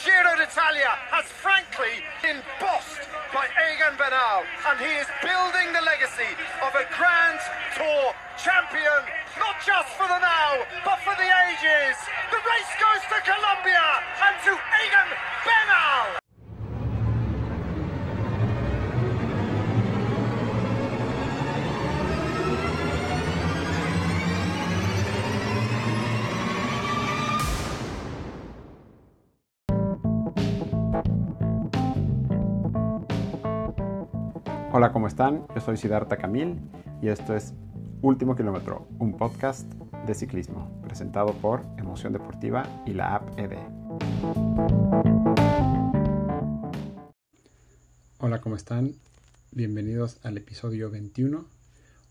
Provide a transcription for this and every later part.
2021 Giro d'Italia has frankly been bossed by Egan Bernal, and he is building the legacy of a Grand Tour champion, not just for the now, but for the ages. The race goes to Colombia and to Egan Bernal. Hola, ¿cómo están? Yo soy Siddhartha Camil y esto es Último Kilómetro, un podcast de ciclismo presentado por Emoción Deportiva y la app ED. Hola, ¿cómo están? Bienvenidos al episodio 21.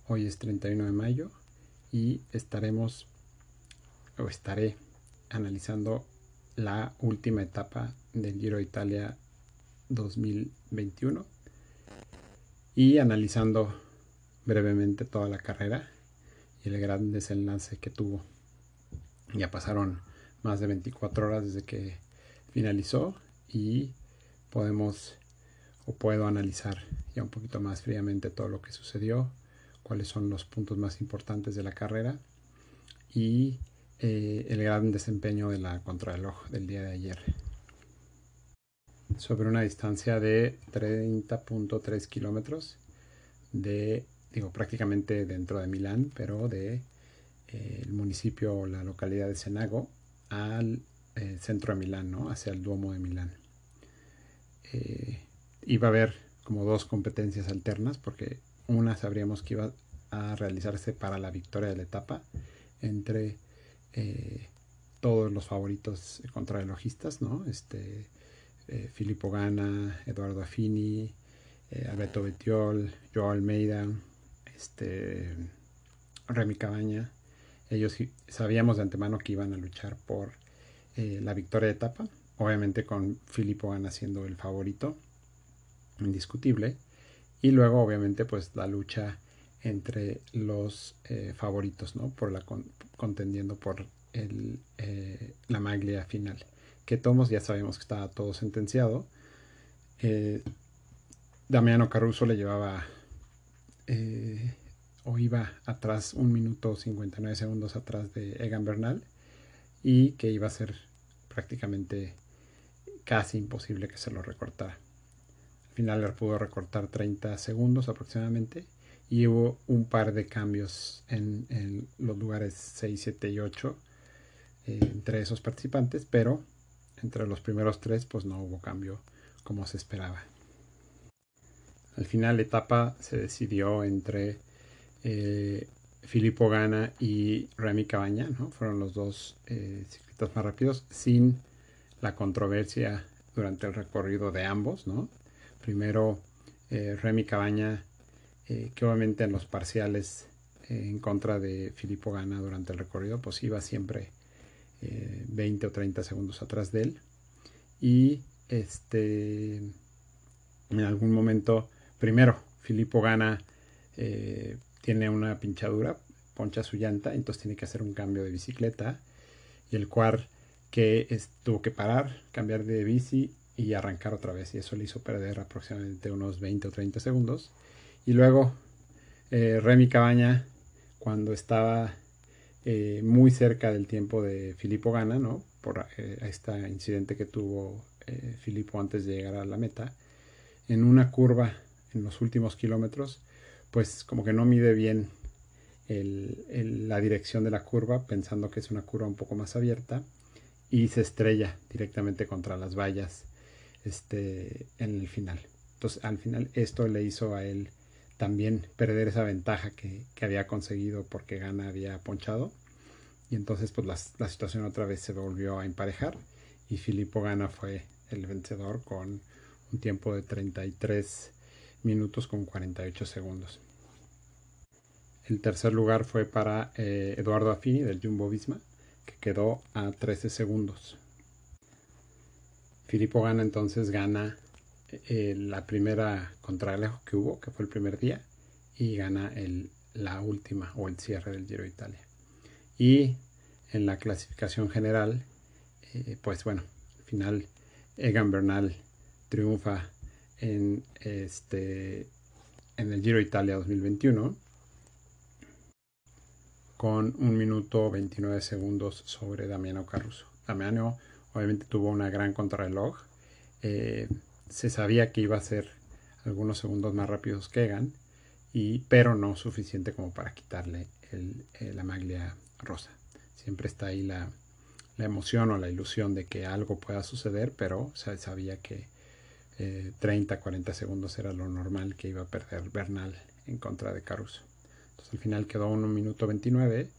Hoy es 31 de mayo y estaremos o estaré analizando la última etapa del Giro Italia 2021 y analizando brevemente toda la carrera y el gran desenlace que tuvo. Ya pasaron más de 24 horas desde que finalizó y podemos o puedo analizar ya un poquito más fríamente todo lo que sucedió, cuáles son los puntos más importantes de la carrera y eh, el gran desempeño de la contrarreloj del día de ayer sobre una distancia de 30.3 kilómetros de, digo, prácticamente dentro de Milán, pero de eh, el municipio o la localidad de Senago al eh, centro de Milán, ¿no? hacia el Duomo de Milán. Eh, iba a haber como dos competencias alternas, porque una sabríamos que iba a realizarse para la victoria de la etapa entre todos los favoritos contrarrelojistas, ¿no? Este, eh, Filippo Gana, Eduardo Affini, eh, Alberto Betiol, Joao Almeida, este, Remy Cabaña. Ellos sabíamos de antemano que iban a luchar por eh, la victoria de etapa, obviamente con Filippo Gana siendo el favorito, indiscutible, y luego obviamente pues la lucha entre los favoritos, ¿no? Por la contendiendo por el, la maglia final que Tomos ya sabemos que estaba todo sentenciado. Eh, Damiano Caruso le llevaba eh, o iba atrás un minuto 59 segundos atrás de Egan Bernal y que iba a ser prácticamente casi imposible que se lo recortara. Al final le pudo recortar 30 segundos aproximadamente y hubo un par de cambios en, los lugares 6, 7 y 8 eh, entre esos participantes, pero entre los primeros tres pues no hubo cambio como se esperaba. Al final la etapa se decidió entre eh, Filippo Gana y Remy Cabaña, ¿no? fueron los dos eh, ciclistas más rápidos sin la controversia durante el recorrido de ambos. ¿no? Primero eh, Remy Cabaña, eh, que obviamente en los parciales en contra de Filippo Gana durante el recorrido, pues iba siempre 20 eh, o 30 segundos atrás de él. Y este, en algún momento, primero, Filippo gana, eh, tiene una pinchadura, poncha su llanta, entonces tiene que hacer un cambio de bicicleta. Y el cual que tuvo que parar, cambiar de bici y arrancar otra vez. Y eso le hizo perder aproximadamente unos 20 o 30 segundos. Y luego eh, Remy Cabaña, cuando estaba eh, muy cerca del tiempo de Filippo Gana, ¿no? Por este incidente que tuvo eh, Filippo antes de llegar a la meta. En una curva, en los últimos kilómetros, pues como que no mide bien la dirección de la curva, pensando que es una curva un poco más abierta, y se estrella directamente contra las vallas este, en el final. Entonces, al final, esto le hizo a él también perder esa ventaja que, había conseguido porque Gana había ponchado. Y entonces pues la, situación otra vez se volvió a emparejar y Filippo Gana fue el vencedor con un tiempo de 33 minutos con 48 segundos. El tercer lugar fue para eh, Eduardo Affini del Jumbo Visma, que quedó a 13 segundos. Filippo Gana entonces gana eh, la primera contrarreloj que hubo, que fue el primer día, y gana el, la última o el cierre del Giro de Italia. Y en la clasificación general, eh, pues bueno, al final Egan Bernal triunfa en, este, en el Giro Italia 2021 con un minuto 29 segundos sobre Damiano Caruso. Damiano obviamente tuvo una gran contrarreloj. Eh, se sabía que iba a ser algunos segundos más rápidos que Egan, y, pero no suficiente como para quitarle eh, la maglia rosa. Siempre está ahí la, emoción o la ilusión de que algo pueda suceder, pero se sabía que 30, eh, 40 segundos era lo normal que iba a perder Bernal en contra de Caruso. Entonces al final quedó 1 minuto 29.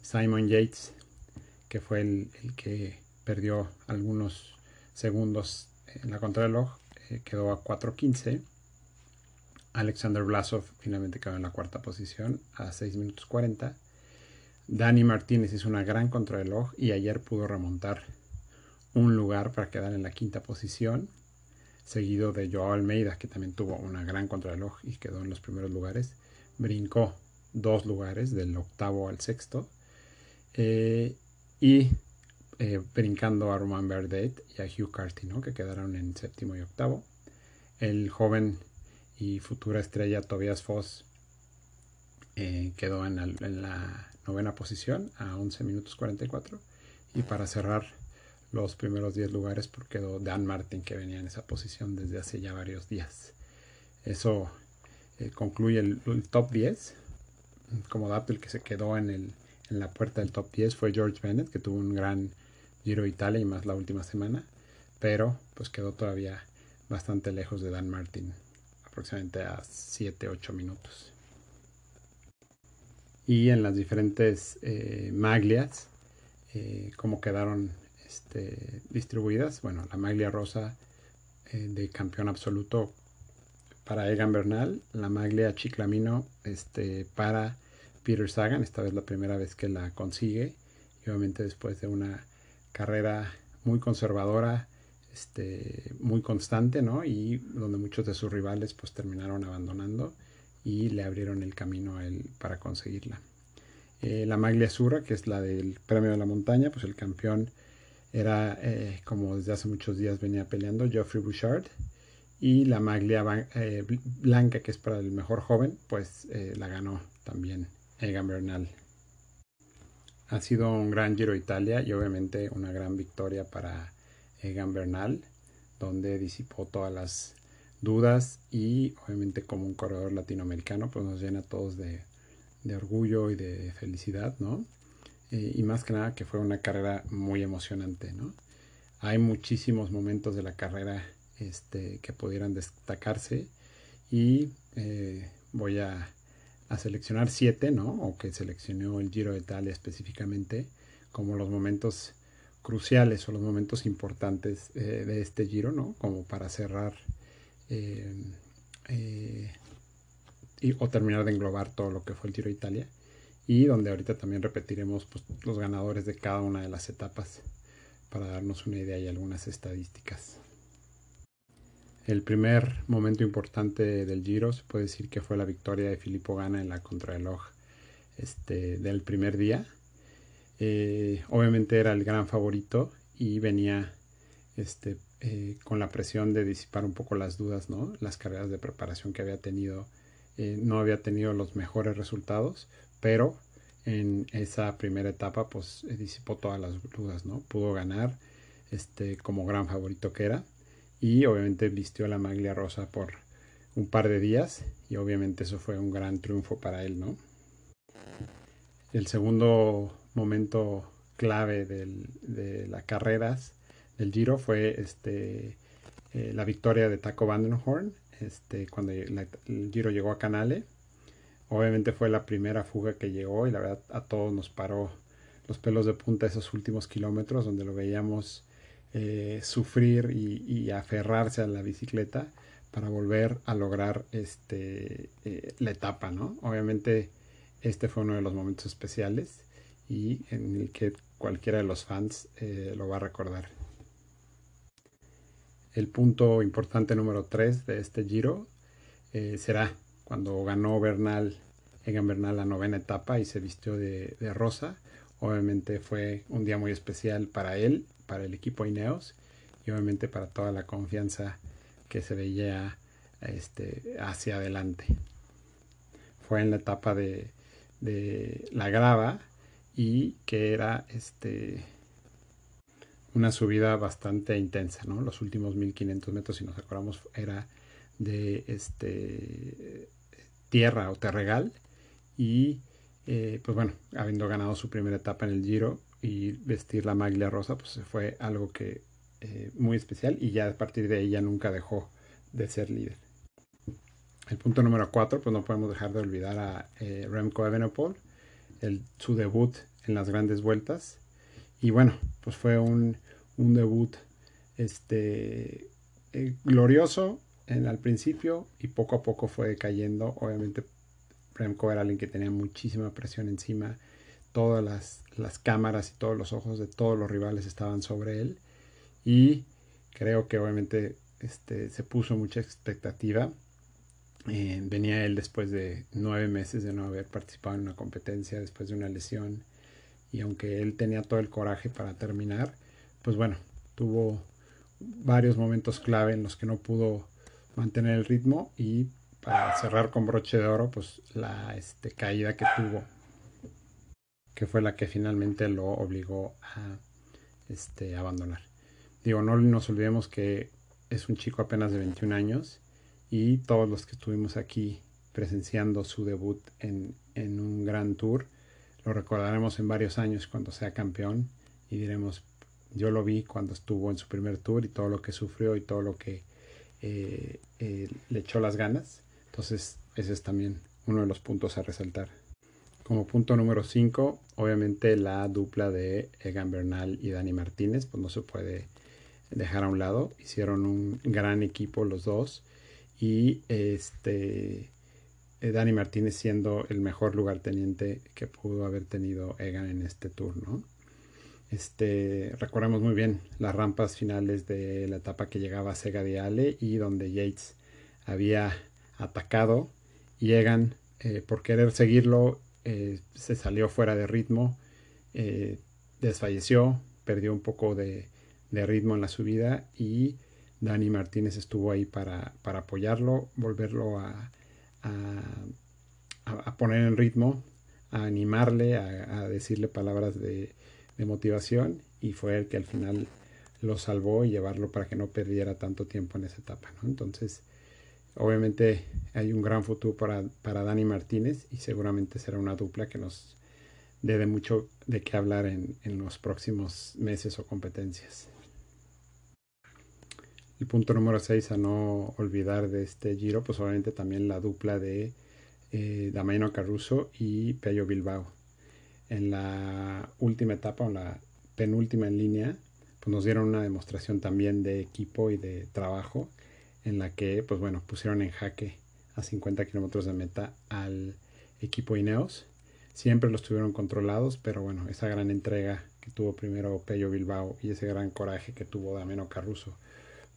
Simon Yates, que fue el, que perdió algunos segundos en la contrarreloj, quedó a 4.15. Alexander Blasov finalmente quedó en la cuarta posición a 6 minutos 40. Dani Martínez hizo una gran contrarreloj y ayer pudo remontar un lugar para quedar en la quinta posición, seguido de Joao Almeida, que también tuvo una gran contrarreloj y quedó en los primeros lugares. Brincó dos lugares, del octavo al sexto. Eh, y eh, brincando a Roman Verdet y a Hugh Carty, que quedaron en séptimo y octavo. El joven y futura estrella Tobias Foss eh, quedó en, la novena posición a 11 minutos 44. Y para cerrar los primeros 10 lugares, porque quedó Dan Martin, que venía en esa posición desde hace ya varios días. Eso concluye el, el, top 10 como dato, el que se quedó en, el, en la puerta del top 10 fue George Bennett, que tuvo un gran Giro Italia y más la última semana, pero pues quedó todavía bastante lejos de Dan Martin, aproximadamente a 7-8 minutos. Y en las diferentes eh, maglias, eh, como quedaron este, distribuidas, bueno, la maglia rosa eh, de campeón absoluto para Egan Bernal, la maglia Chiclamino este, para Peter Sagan, esta vez la primera vez que la consigue, y obviamente después de una carrera muy conservadora, este, muy constante, ¿no? Y donde muchos de sus rivales pues terminaron abandonando y le abrieron el camino a él para conseguirla. Eh, la maglia Azura, que es la del premio de la montaña, pues el campeón era, eh, como desde hace muchos días venía peleando, Geoffrey Bouchard, y la maglia eh, blanca, que es para el mejor joven, pues la ganó también Egan Bernal. Ha sido un gran Giro Italia y obviamente una gran victoria para Egan Bernal, donde disipó todas las dudas y obviamente como un corredor latinoamericano pues nos llena a todos de, orgullo y de felicidad, ¿no? Eh, y más que nada que fue una carrera muy emocionante, ¿no? Hay muchísimos momentos de la carrera este, que pudieran destacarse y eh, voy a, seleccionar siete, ¿no? O que seleccionó el Giro de Italia específicamente como los momentos cruciales o los momentos importantes eh, de este Giro, ¿no? Como para cerrar eh, y, o terminar de englobar todo lo que fue el Giro de Italia y donde ahorita también repetiremos pues, los ganadores de cada una de las etapas para darnos una idea y algunas estadísticas. El primer momento importante del Giro se puede decir que fue la victoria de Filippo Gana en la contrarreloj este, del primer día. Eh, obviamente era el gran favorito y venía este, eh, con la presión de disipar un poco las dudas, ¿no? Las carreras de preparación que había tenido, eh, no había tenido los mejores resultados, pero en esa primera etapa pues disipó todas las dudas, ¿no? Pudo ganar este, como gran favorito que era y obviamente vistió la maglia rosa por un par de días y obviamente eso fue un gran triunfo para él, ¿no? El segundo momento clave de las carreras del Giro fue este, eh, la victoria de Taco Vandenhorn este, cuando el Giro llegó a Canale. Obviamente fue la primera fuga que llegó y la verdad a todos nos paró los pelos de punta esos últimos kilómetros donde lo veíamos eh, sufrir y, aferrarse a la bicicleta para volver a lograr este, eh, la etapa, ¿no? Obviamente este fue uno de los momentos especiales y en el que cualquiera de los fans eh, lo va a recordar. El punto importante número 3 de este giro será cuando ganó Bernal, Egan Bernal la novena etapa y se vistió de rosa. Obviamente fue un día muy especial para él, para el equipo Ineos y obviamente para toda la confianza que se veía este, hacia adelante. Fue en la etapa de, la grava y que era este una subida bastante intensa, ¿no? Los últimos 1500 metros, si nos acordamos, era de este tierra o terregal y eh, pues bueno, habiendo ganado su primera etapa en el Giro y vestir la maglia rosa, pues fue algo que eh, muy especial y ya a partir de ahí ya nunca dejó de ser líder. El punto número 4, pues no podemos dejar de olvidar a eh, Remco Evenepoel, el, su debut en las grandes vueltas. Y bueno, pues fue un, un debut este, eh, glorioso en, al principio y poco a poco fue cayendo. Obviamente Remco era alguien que tenía muchísima presión encima. Todas las, las cámaras y todos los ojos de todos los rivales estaban sobre él. Y creo que obviamente este, se puso mucha expectativa. Eh, venía él después de nueve meses de no haber participado en una competencia, después de una lesión. Y aunque él tenía todo el coraje para terminar, pues bueno, tuvo varios momentos clave en los que no pudo mantener el ritmo y para cerrar con broche de oro, pues la este, caída que tuvo, que fue la que finalmente lo obligó a este, abandonar. Digo, no nos olvidemos que es un chico apenas de 21 años y todos los que estuvimos aquí presenciando su debut en, en un gran tour, lo recordaremos en varios años cuando sea campeón y diremos, yo lo vi cuando estuvo en su primer tour y todo lo que sufrió y todo lo que eh, eh, le echó las ganas. Entonces, ese es también uno de los puntos a resaltar. Como punto número 5, obviamente la dupla de Egan Bernal y Dani Martínez, pues no se puede dejar a un lado. Hicieron un gran equipo los dos. Y este eh, Dani Martínez siendo el mejor lugarteniente que pudo haber tenido Egan en este tour, ¿no? Este, recordemos muy bien las rampas finales de la etapa que llegaba a Sega de Ale y donde Yates había atacado y Egan eh, por querer seguirlo eh, se salió fuera de ritmo, eh, desfalleció, perdió un poco de, ritmo en la subida y Dani Martínez estuvo ahí para, apoyarlo, volverlo a, poner en ritmo, a animarle, a decirle palabras de, de motivación y fue el que al final lo salvó y llevarlo para que no perdiera tanto tiempo en esa etapa. ¿no? Entonces, obviamente hay un gran futuro para, para Dani Martínez y seguramente será una dupla que nos dé de mucho de qué hablar en, en los próximos meses o competencias. El punto número 6 a no olvidar de este giro, pues obviamente también la dupla de eh, Damaino Caruso y Pello Bilbao en la última etapa, o la penúltima en línea, pues nos dieron una demostración también de equipo y de trabajo en la que, pues bueno, pusieron en jaque a 50 kilómetros de meta al equipo Ineos. Siempre los tuvieron controlados, pero bueno, esa gran entrega que tuvo primero Pello Bilbao y ese gran coraje que tuvo Dameno Carruso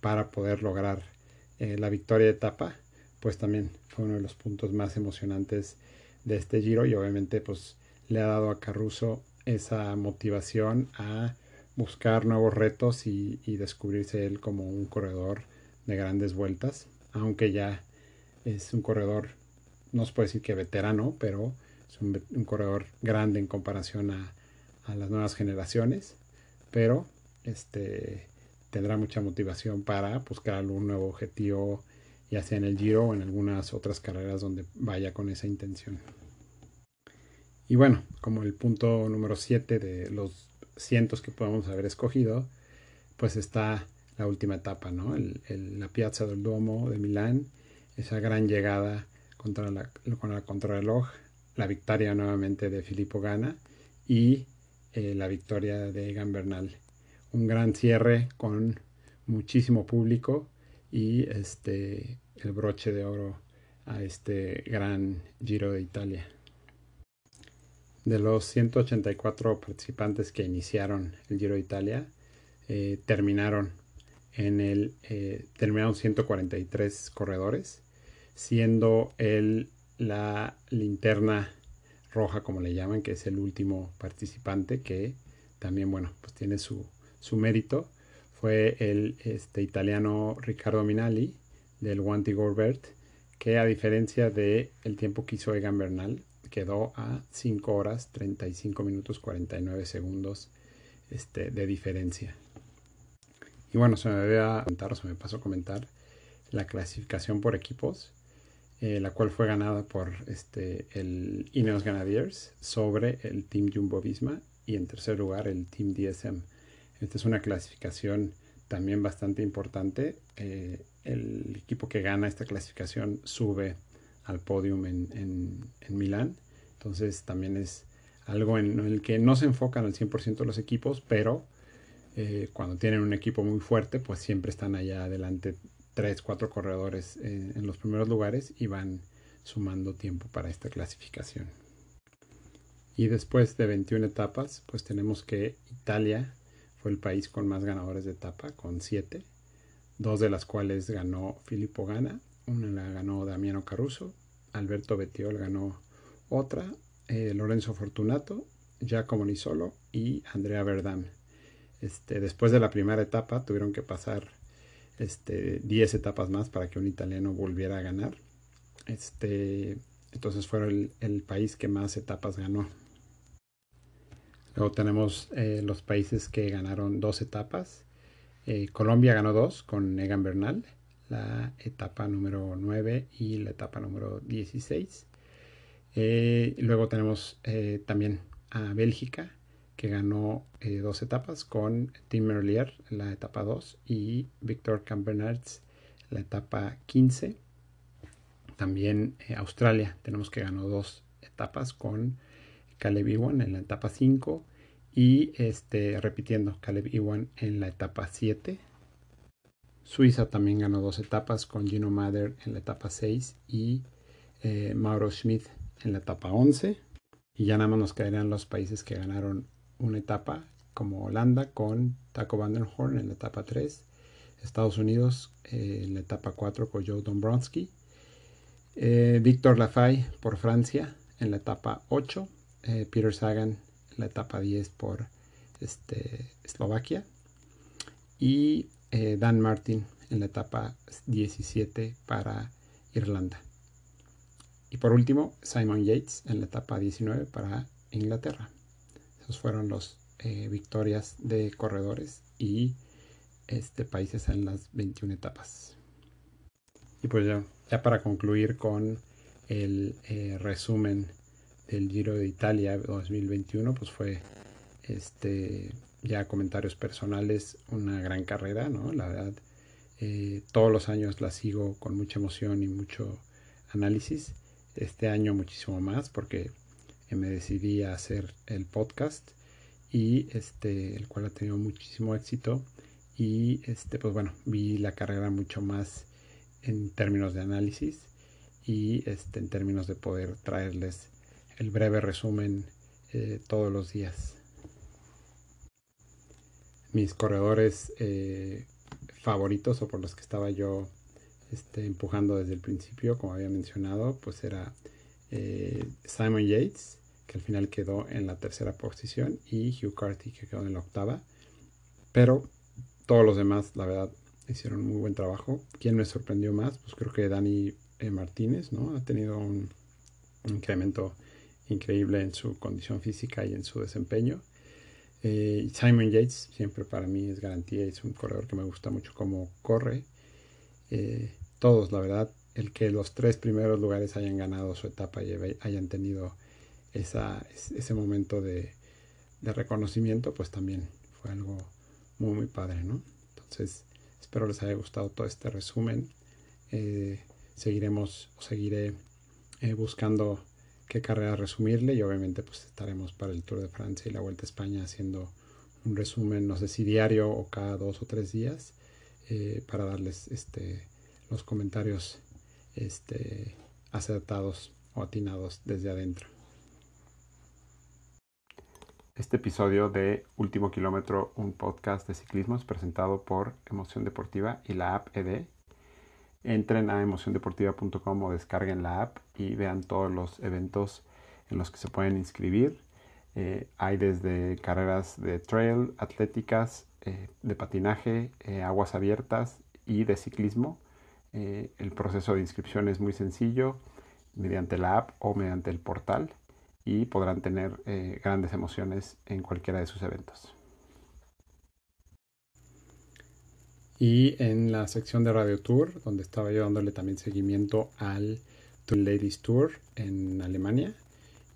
para poder lograr eh, la victoria de etapa, pues también fue uno de los puntos más emocionantes de este giro y obviamente pues le ha dado a Caruso esa motivación a buscar nuevos retos y, descubrirse él como un corredor de grandes vueltas, aunque ya es un corredor, no se puede decir que veterano, pero es un, corredor grande en comparación a, las nuevas generaciones, pero este tendrá mucha motivación para buscar algún nuevo objetivo, ya sea en el Giro o en algunas otras carreras donde vaya con esa intención. Y bueno, como el punto número 7 de los cientos que podemos haber escogido, pues está la última etapa, ¿no? la Piazza del Duomo de Milán, esa gran llegada contra la, con la contrarreloj, la victoria nuevamente de Filippo Gana y eh, la victoria de Egan Bernal. Un gran cierre con muchísimo público y este, el broche de oro a este gran Giro de Italia. De los 184 participantes que iniciaron el Giro de Italia, eh, terminaron en el eh, terminaron 143 corredores, siendo el la linterna roja, como le llaman, que es el último participante que también, bueno, pues tiene su, su mérito fue el este, italiano Riccardo Minali del Wanty Gorbert, que a diferencia del el tiempo que hizo Egan Bernal, quedó a 5 horas 35 minutos 49 segundos este, de diferencia. Y bueno, se me había comentar, se me pasó a comentar la clasificación por equipos, eh, la cual fue ganada por este, el Ineos Grenadiers sobre el Team Jumbo Visma y en tercer lugar el Team DSM. Esta es una clasificación también bastante importante. Eh, el equipo que gana esta clasificación sube al podium en, en, Milán. Entonces también es algo en, el que no se enfocan al 100% los equipos, pero eh, cuando tienen un equipo muy fuerte, pues siempre están allá adelante tres, cuatro corredores en los primeros lugares y van sumando tiempo para esta clasificación. Y después de 21 etapas, pues tenemos que Italia fue el país con más ganadores de etapa, con 7, dos de las cuales ganó Filippo Gana, una la ganó Damiano Caruso, Alberto Bettiol ganó otra, eh, Lorenzo Fortunato, Giacomo Nisolo y Andrea Verdán. Este, después de la primera etapa tuvieron que pasar este, 10 etapas más para que un italiano volviera a ganar. Este, entonces fue el, el país que más etapas ganó. Luego tenemos eh, los países que ganaron dos etapas. Eh, Colombia ganó dos con Egan Bernal, la etapa número 9 y la etapa número 16. Eh, luego tenemos también a Bélgica, que ganó dos etapas con Tim Merlier, la etapa 2, y Victor Campenarts, la etapa 15. También Australia, tenemos que ganó dos etapas con Caleb Iwan en la etapa 5 y este, repitiendo Caleb Iwan en la etapa 7. Suiza también ganó dos etapas con Gino Mather en la etapa 6 y eh, Mauro Schmidt en la etapa 11. Y ya nada más nos quedarían los países que ganaron una etapa, como Holanda con Taco Van der Horn en la etapa 3, Estados Unidos eh, en la etapa 4 con Joe Dombrowski, eh, Victor Lafay por Francia en la etapa 8, eh, Peter Sagan la etapa 10 por este, Eslovaquia y eh, Dan Martin en la etapa 17 para Irlanda. Y por último, Simon Yates en la etapa 19 para Inglaterra. Esos fueron las eh, victorias de corredores y este, países en las 21 etapas. Y pues ya, ya para concluir con el resumen el Giro de Italia 2021, pues fue este ya comentarios personales, una gran carrera, ¿no? La verdad, eh, todos los años la sigo con mucha emoción y mucho análisis. Este año muchísimo más porque me decidí a hacer el podcast y este el cual ha tenido muchísimo éxito y este pues bueno vi la carrera mucho más en términos de análisis y este en términos de poder traerles el breve resumen eh, todos los días. Mis corredores eh, favoritos o por los que estaba yo este, empujando desde el principio, como había mencionado, pues era eh, Simon Yates, que al final quedó en la tercera posición, y Hugh Carty, que quedó en la octava. Pero todos los demás, la verdad, hicieron muy buen trabajo. ¿Quién me sorprendió más? Pues creo que Dani Martínez, ¿no? Ha tenido un incremento increíble en su condición física y en su desempeño. Eh, Simon Yates siempre para mí es garantía, es un corredor que me gusta mucho cómo corre. Eh, todos, la verdad, el que los tres primeros lugares hayan ganado su etapa y hayan tenido ese momento de, reconocimiento, pues también fue algo muy, muy padre, ¿no? Entonces, espero les haya gustado todo este resumen. Eh, seguiremos o seguiré buscando qué carrera resumirle y obviamente pues estaremos para el Tour de Francia y la Vuelta a España haciendo un resumen, no sé si diario o cada dos o tres días, eh, para darles este, los comentarios este, acertados o atinados desde adentro. Este episodio de Último Kilómetro, un podcast de ciclismo, es presentado por Emoción Deportiva y la app ED entren a emociondeportiva.com o descarguen la app y vean todos los eventos en los que se pueden inscribir. Eh, hay desde carreras de trail, atléticas, de patinaje, aguas abiertas y de ciclismo. el proceso de inscripción es muy sencillo mediante la app o mediante el portal y podrán tener grandes emociones en cualquiera de sus eventos. Y en la sección de Radio Tour, donde estaba yo dándole también seguimiento al Tour Ladies Tour en Alemania,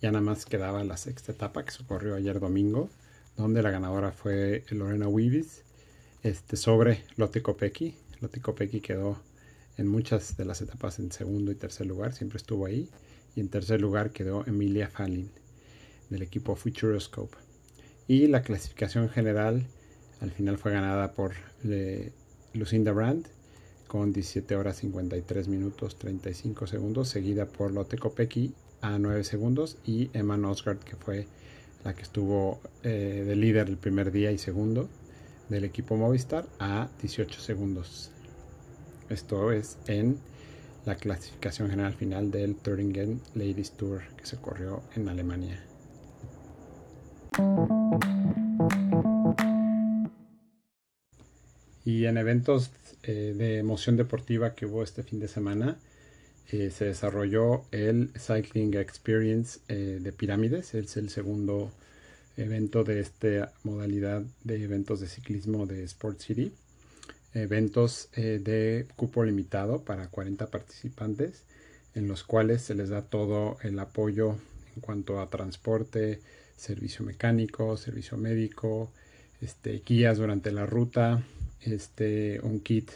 ya nada más quedaba la sexta etapa que se ocurrió ayer domingo, donde la ganadora fue Lorena Wiebes este, sobre Lotte Kopecky. Lotte Kopecky quedó en muchas de las etapas en segundo y tercer lugar, siempre estuvo ahí. Y en tercer lugar quedó Emilia Fallin del equipo Futuroscope. Y la clasificación general al final fue ganada por eh, Lucinda Brandt con 17 horas 53 minutos 35 segundos, seguida por Lotte Kopecky a 9 segundos y Emma Nosgard, que fue la que estuvo eh, de líder el primer día y segundo del equipo Movistar, a 18 segundos. Esto es en la clasificación general final del Thuringen Ladies Tour que se corrió en Alemania. Y en eventos eh, de emoción deportiva que hubo este fin de semana, eh, se desarrolló el Cycling Experience eh, de Pirámides. Es el segundo evento de esta modalidad de eventos de ciclismo de Sport City. Eventos de cupo limitado para 40 participantes, en los cuales se les da todo el apoyo en cuanto a transporte, servicio mecánico, servicio médico, este, guías durante la ruta, este, un kit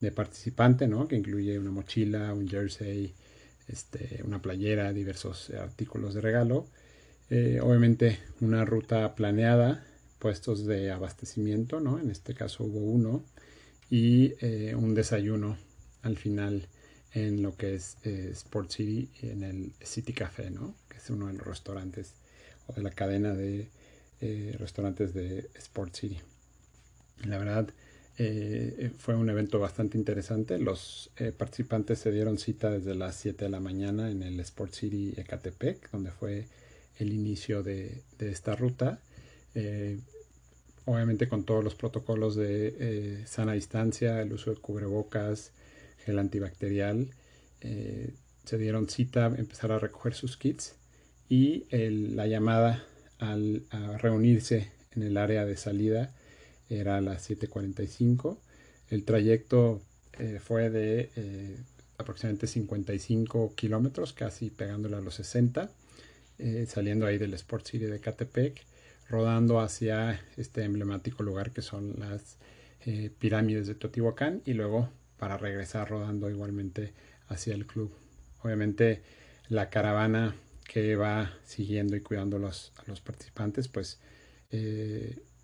de participante. Que incluye una mochila, un jersey, este, una playera, diversos artículos de regalo. Eh, obviamente una ruta planeada, puestos de abastecimiento. En este caso hubo uno. Y eh, un desayuno al final en lo que es eh, Sport City, en el City Café, ¿no? Que es uno de los restaurantes o de la cadena de restaurantes de Sport City. La verdad, eh, fue un evento bastante interesante. Los eh, participantes se dieron cita desde las 7 de la mañana en el Sport City Ecatepec, donde fue el inicio de, esta ruta. Eh, obviamente con todos los protocolos de sana distancia, el uso de cubrebocas, gel antibacterial. se dieron cita, empezar a recoger sus kits y la llamada al, a reunirse en el área de salida era a las 7.45. El trayecto eh, fue de eh, aproximadamente 55 kilómetros, casi pegándole a los 60, eh, saliendo ahí del Sport City de Catepec, rodando hacia este emblemático lugar que son las pirámides de Teotihuacán y luego para regresar rodando igualmente hacia el club. Obviamente la caravana que va siguiendo y cuidando los, a los participantes, pues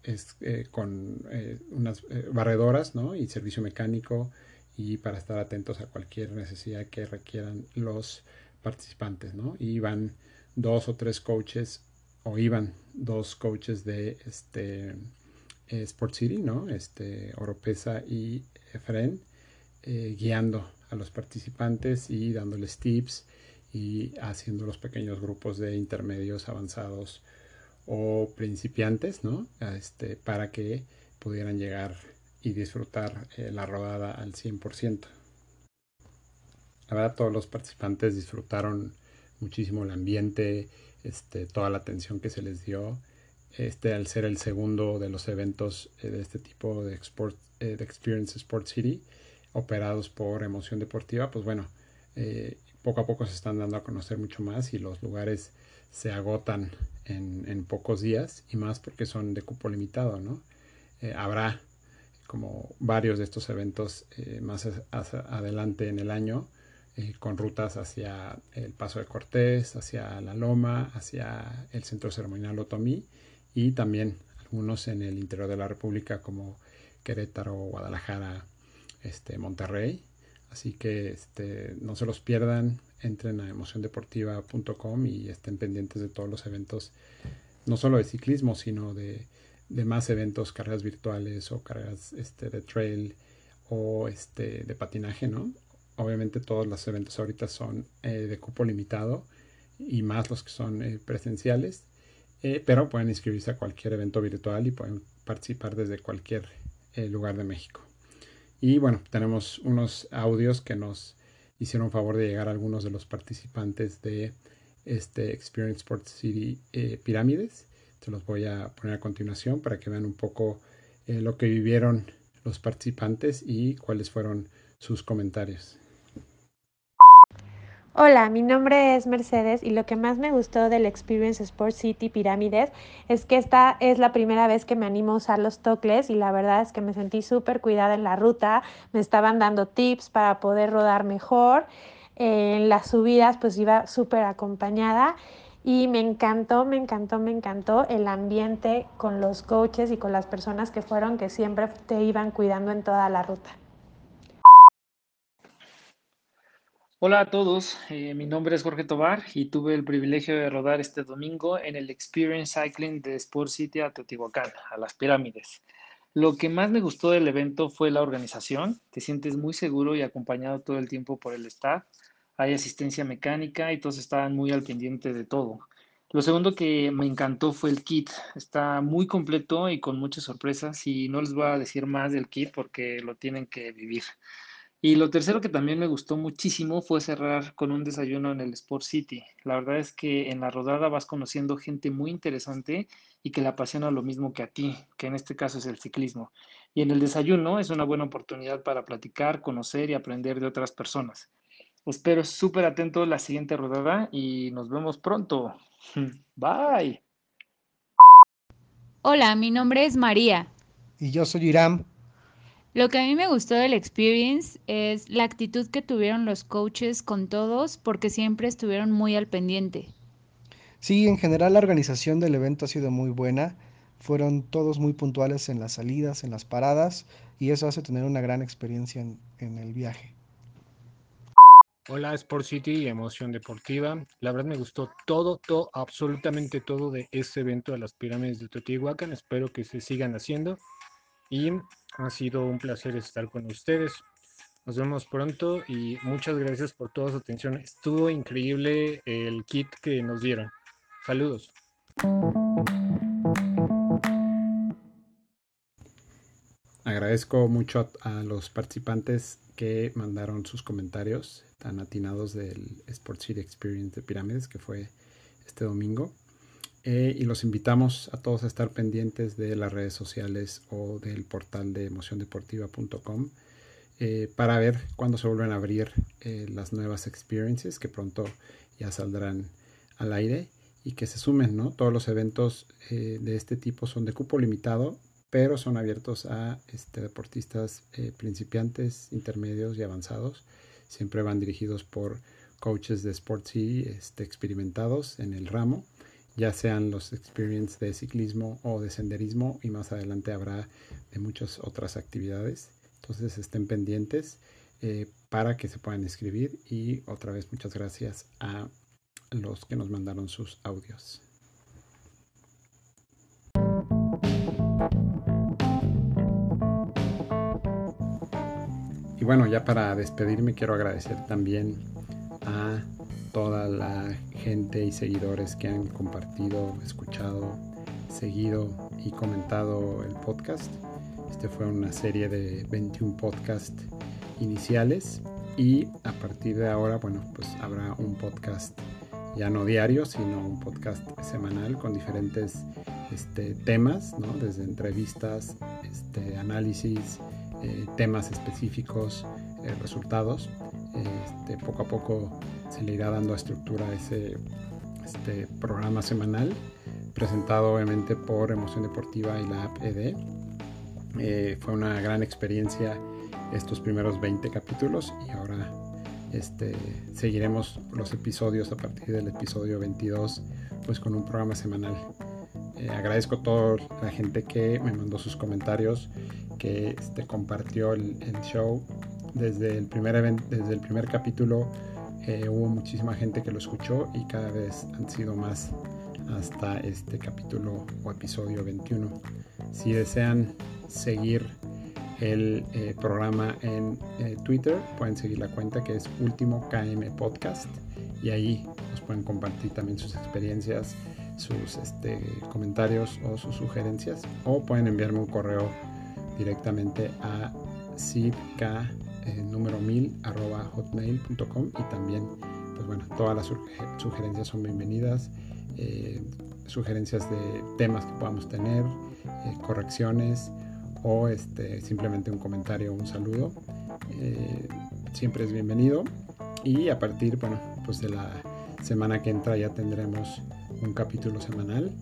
es, eh, con eh, unas eh, barredoras ¿no? y servicio mecánico y para estar atentos a cualquier necesidad que requieran los participantes. ¿no? Y van dos o tres coaches o iban dos coaches de este Sport City, ¿no? este, Oropesa y Efren, guiando a los participantes y dándoles tips y haciendo los pequeños grupos de intermedios avanzados o principiantes, ¿no? Este, para que pudieran llegar y disfrutar eh, la rodada al 100%. La verdad, todos los participantes disfrutaron muchísimo el ambiente, este, toda la atención que se les dio. Este, al ser el segundo de los eventos eh, de este tipo eh, de Experience Sport City, operados por Emoción Deportiva, pues bueno, poco a poco se están dando a conocer mucho más y los lugares se agotan en, pocos días y más porque son de cupo limitado, ¿no? Eh, habrá como varios de estos eventos eh, más adelante en el año eh, con rutas hacia el Paso de Cortés, hacia La Loma, hacia el Centro Ceremonial Otomí y también algunos en el interior de la República como Querétaro, Guadalajara, este, Monterrey. Así que este, no se los pierdan, entren a emociondeportiva.com y estén pendientes de todos los eventos, no solo de ciclismo, sino de, más eventos, carreras virtuales o carreras este, de trail o este, de patinaje, ¿no? Obviamente todos los eventos ahorita son eh, de cupo limitado y más los que son eh, presenciales, eh, pero pueden inscribirse a cualquier evento virtual y pueden participar desde cualquier lugar de México. Y bueno, tenemos unos audios que nos hicieron favor de llegar a algunos de los participantes de este Experience Sports City Pirámides. Se los voy a poner a continuación para que vean un poco lo que vivieron los participantes y cuáles fueron sus comentarios. Hola, mi nombre es Mercedes y lo que más me gustó del Experience Sports City Pirámides es que esta es la primera vez que me animo a usar los tocles y la verdad es que me sentí súper cuidada en la ruta, me estaban dando tips para poder rodar mejor, en las subidas pues iba súper acompañada y me encantó, me encantó, me encantó el ambiente con los coaches y con las personas que fueron que siempre te iban cuidando en toda la ruta. Hola a todos, eh, mi nombre es Jorge Tobar y tuve el privilegio de rodar este domingo en el Experience Cycling de Sport City a Teotihuacán, a las pirámides. Lo que más me gustó del evento fue la organización, te sientes muy seguro y acompañado todo el tiempo por el staff, hay asistencia mecánica y todos estaban muy al pendiente de todo. Lo segundo que me encantó fue el kit, está muy completo y con muchas sorpresas y no les voy a decir más del kit porque lo tienen que vivir. Y lo tercero que también me gustó muchísimo fue cerrar con un desayuno en el Sport City. La verdad es que en la rodada vas conociendo gente muy interesante y que le apasiona lo mismo que a ti, que en este caso es el ciclismo. Y en el desayuno es una buena oportunidad para platicar, conocer y aprender de otras personas. Espero súper atento la siguiente rodada y nos vemos pronto. Bye. Hola, mi nombre es María. Y yo soy Iram. Lo que a mí me gustó del experience es la actitud que tuvieron los coaches con todos porque siempre estuvieron muy al pendiente. Sí, en general la organización del evento ha sido muy buena. Fueron todos muy puntuales en las salidas, en las paradas y eso hace tener una gran experiencia en, en el viaje. Hola Sport City y Emoción Deportiva. La verdad me gustó todo, todo, absolutamente todo de este evento de las pirámides de Teotihuacán. Espero que se sigan haciendo y ha sido un placer estar con ustedes. Nos vemos pronto y muchas gracias por toda su atención. Estuvo increíble el kit que nos dieron. Saludos. Agradezco mucho a, los participantes que mandaron sus comentarios tan atinados del Sport City Experience de Pirámides que fue este domingo. Eh, y los invitamos a todos a estar pendientes de las redes sociales o del portal de emociondeportiva.com eh, para ver cuándo se vuelven a abrir eh, las nuevas experiences que pronto ya saldrán al aire y que se sumen, ¿no? Todos los eventos de este tipo son de cupo limitado, pero son abiertos a este, deportistas principiantes, intermedios y avanzados. Siempre van dirigidos por coaches de sports y este, experimentados en el ramo ya sean los experience de ciclismo o de senderismo y más adelante habrá de muchas otras actividades. Entonces estén pendientes eh, para que se puedan escribir y otra vez muchas gracias a los que nos mandaron sus audios. Y bueno, ya para despedirme quiero agradecer también a toda la gente y seguidores que han compartido, escuchado, seguido y comentado el podcast. Este fue una serie de 21 podcasts iniciales y a partir de ahora, bueno, pues habrá un podcast ya no diario, sino un podcast semanal con diferentes este, temas, ¿no? desde entrevistas, este, análisis, eh, temas específicos, eh, resultados. Este, poco a poco se le irá dando estructura a ese este programa semanal, presentado obviamente por Emoción Deportiva y la app ED. Eh, fue una gran experiencia estos primeros 20 capítulos y ahora este, seguiremos los episodios a partir del episodio 22 pues con un programa semanal. Eh, agradezco a toda la gente que me mandó sus comentarios, que este, compartió el, el show desde el primer event, desde el primer capítulo eh, hubo muchísima gente que lo escuchó y cada vez han sido más hasta este capítulo o episodio 21. Si desean seguir el eh, programa en eh, Twitter, pueden seguir la cuenta que es Último KM Podcast y ahí nos pueden compartir también sus experiencias, sus este, comentarios o sus sugerencias o pueden enviarme un correo directamente a sidk eh, número 1000 arroba hotmail.com y también pues bueno todas las sugerencias son bienvenidas eh, sugerencias de temas que podamos tener eh, correcciones o este, simplemente un comentario o un saludo siempre es bienvenido y a partir bueno pues de la semana que entra ya tendremos un capítulo semanal.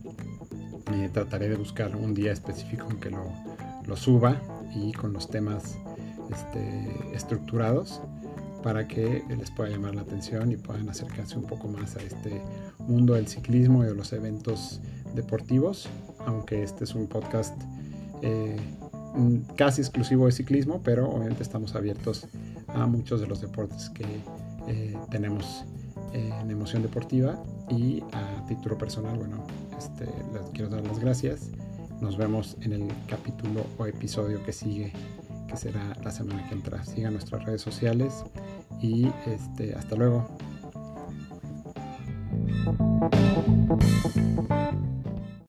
trataré de buscar un día específico en que lo, suba y con los temas este, estructurados para que les pueda llamar la atención y puedan acercarse un poco más a este mundo del ciclismo y de los eventos deportivos, aunque este es un podcast eh, casi exclusivo de ciclismo, pero obviamente estamos abiertos a muchos de los deportes que eh, tenemos en emoción deportiva y a título personal, bueno, este, les quiero dar las gracias. Nos vemos en el capítulo o episodio que sigue, que será la semana que entra. Sigan nuestras redes sociales y este, hasta luego.